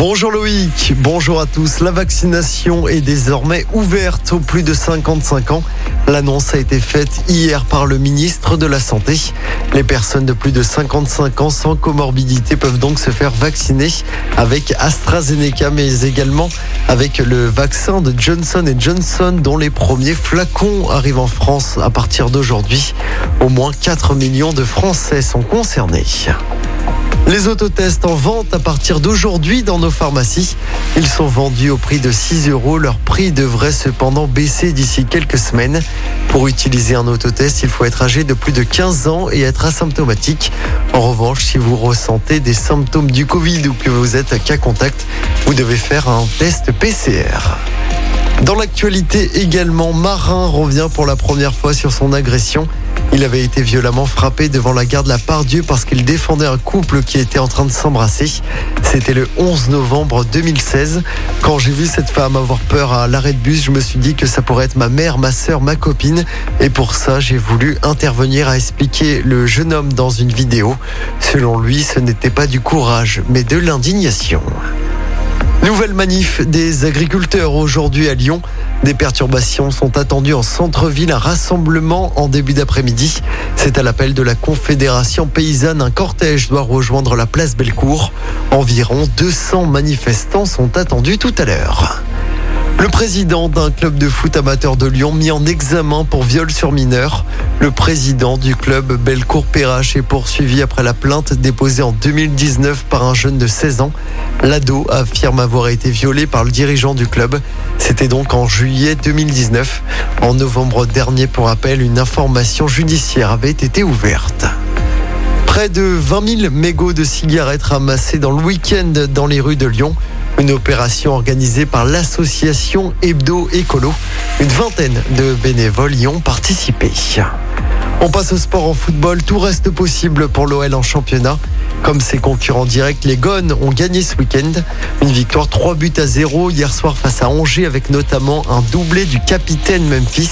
Bonjour Loïc, bonjour à tous. La vaccination est désormais ouverte aux plus de 55 ans. L'annonce a été faite hier par le ministre de la Santé. Les personnes de plus de 55 ans sans comorbidité peuvent donc se faire vacciner avec AstraZeneca, mais également avec le vaccin de Johnson Johnson, dont les premiers flacons arrivent en France à partir d'aujourd'hui. Au moins 4 millions de Français sont concernés. Les autotests en vente à partir d'aujourd'hui dans nos pharmacies. Ils sont vendus au prix de 6 euros. Leur prix devrait cependant baisser d'ici quelques semaines. Pour utiliser un autotest, il faut être âgé de plus de 15 ans et être asymptomatique. En revanche, si vous ressentez des symptômes du Covid ou que vous êtes à cas contact, vous devez faire un test PCR. Dans l'actualité également, Marin revient pour la première fois sur son agression. Il avait été violemment frappé devant la gare de la Pardieu parce qu'il défendait un couple qui était en train de s'embrasser. C'était le 11 novembre 2016. Quand j'ai vu cette femme avoir peur à l'arrêt de bus, je me suis dit que ça pourrait être ma mère, ma soeur, ma copine. Et pour ça, j'ai voulu intervenir à expliquer le jeune homme dans une vidéo. Selon lui, ce n'était pas du courage, mais de l'indignation. Nouvelle manif des agriculteurs aujourd'hui à Lyon. Des perturbations sont attendues en centre-ville, un rassemblement en début d'après-midi. C'est à l'appel de la Confédération paysanne. Un cortège doit rejoindre la place Bellecour. Environ 200 manifestants sont attendus tout à l'heure. Le président d'un club de foot amateur de Lyon mis en examen pour viol sur mineur. Le président du club Bellecour-Perrache est poursuivi après la plainte déposée en 2019 par un jeune de 16 ans. L'ado affirme avoir été violé par le dirigeant du club. C'était donc en juillet 2019. En novembre dernier, pour rappel, une information judiciaire avait été ouverte. Près de 20 000 mégots de cigarettes ramassés dans le week-end dans les rues de Lyon. Une opération organisée par l'association Hebdo Écolo. Une vingtaine de bénévoles y ont participé. On passe au sport en football. Tout reste possible pour l'OL en championnat. Comme ses concurrents directs, les Gones ont gagné ce week-end. Une victoire 3 buts à 0 hier soir face à Angers avec notamment un doublé du capitaine Memphis.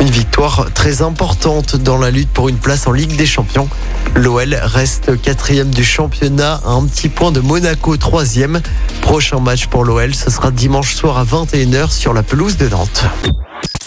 Une victoire très importante dans la lutte pour une place en Ligue des Champions. L'OL reste quatrième du championnat à un petit point de Monaco troisième. Prochain match pour l'OL, ce sera dimanche soir à 21h sur la pelouse de Nantes.